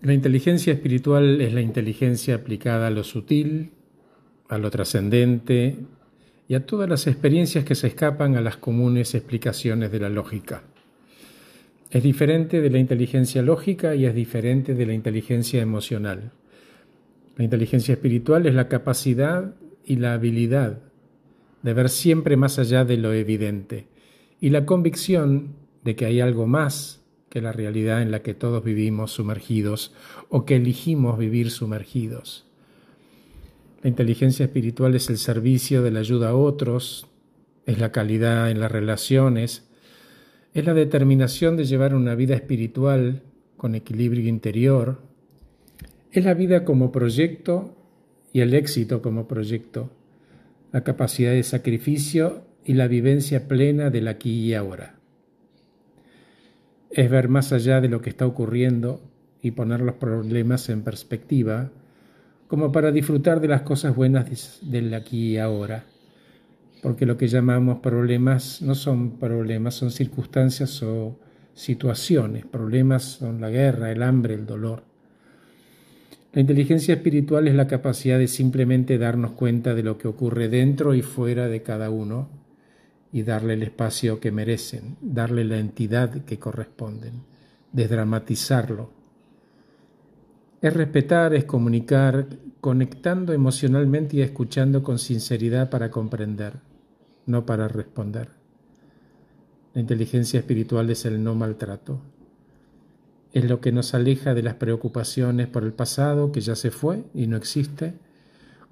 La inteligencia espiritual es la inteligencia aplicada a lo sutil, a lo trascendente y a todas las experiencias que se escapan a las comunes explicaciones de la lógica. Es diferente de la inteligencia lógica y es diferente de la inteligencia emocional. La inteligencia espiritual es la capacidad y la habilidad de ver siempre más allá de lo evidente y la convicción de que hay algo más que la realidad en la que todos vivimos sumergidos o que elegimos vivir sumergidos. La inteligencia espiritual es el servicio de la ayuda a otros, es la calidad en las relaciones, es la determinación de llevar una vida espiritual con equilibrio interior, es la vida como proyecto y el éxito como proyecto, la capacidad de sacrificio y la vivencia plena del aquí y ahora es ver más allá de lo que está ocurriendo y poner los problemas en perspectiva, como para disfrutar de las cosas buenas del aquí y ahora. Porque lo que llamamos problemas no son problemas, son circunstancias o situaciones. Problemas son la guerra, el hambre, el dolor. La inteligencia espiritual es la capacidad de simplemente darnos cuenta de lo que ocurre dentro y fuera de cada uno y darle el espacio que merecen, darle la entidad que corresponden, desdramatizarlo. Es respetar, es comunicar, conectando emocionalmente y escuchando con sinceridad para comprender, no para responder. La inteligencia espiritual es el no maltrato. Es lo que nos aleja de las preocupaciones por el pasado que ya se fue y no existe,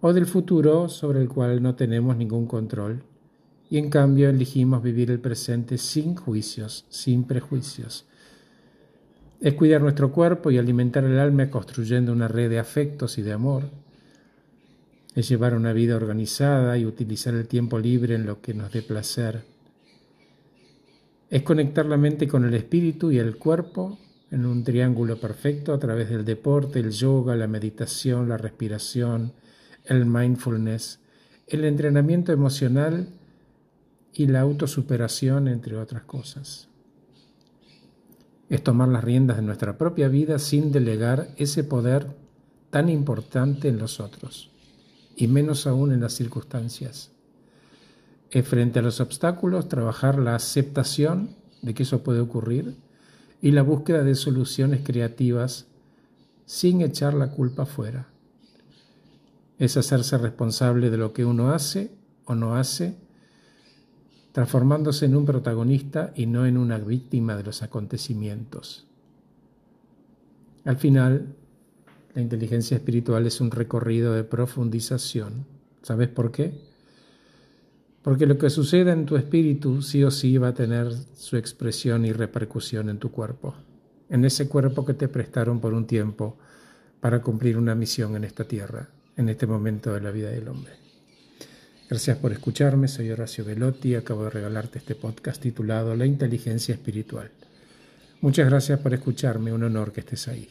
o del futuro sobre el cual no tenemos ningún control y en cambio elegimos vivir el presente sin juicios, sin prejuicios. Es cuidar nuestro cuerpo y alimentar el alma construyendo una red de afectos y de amor. Es llevar una vida organizada y utilizar el tiempo libre en lo que nos dé placer. Es conectar la mente con el espíritu y el cuerpo en un triángulo perfecto a través del deporte, el yoga, la meditación, la respiración, el mindfulness, el entrenamiento emocional y la autosuperación, entre otras cosas. Es tomar las riendas de nuestra propia vida sin delegar ese poder tan importante en los otros, y menos aún en las circunstancias. Es frente a los obstáculos trabajar la aceptación de que eso puede ocurrir y la búsqueda de soluciones creativas sin echar la culpa fuera. Es hacerse responsable de lo que uno hace o no hace transformándose en un protagonista y no en una víctima de los acontecimientos. Al final, la inteligencia espiritual es un recorrido de profundización. ¿Sabes por qué? Porque lo que suceda en tu espíritu sí o sí va a tener su expresión y repercusión en tu cuerpo, en ese cuerpo que te prestaron por un tiempo para cumplir una misión en esta tierra, en este momento de la vida del hombre. Gracias por escucharme, soy Horacio Velotti, acabo de regalarte este podcast titulado La inteligencia espiritual. Muchas gracias por escucharme, un honor que estés ahí.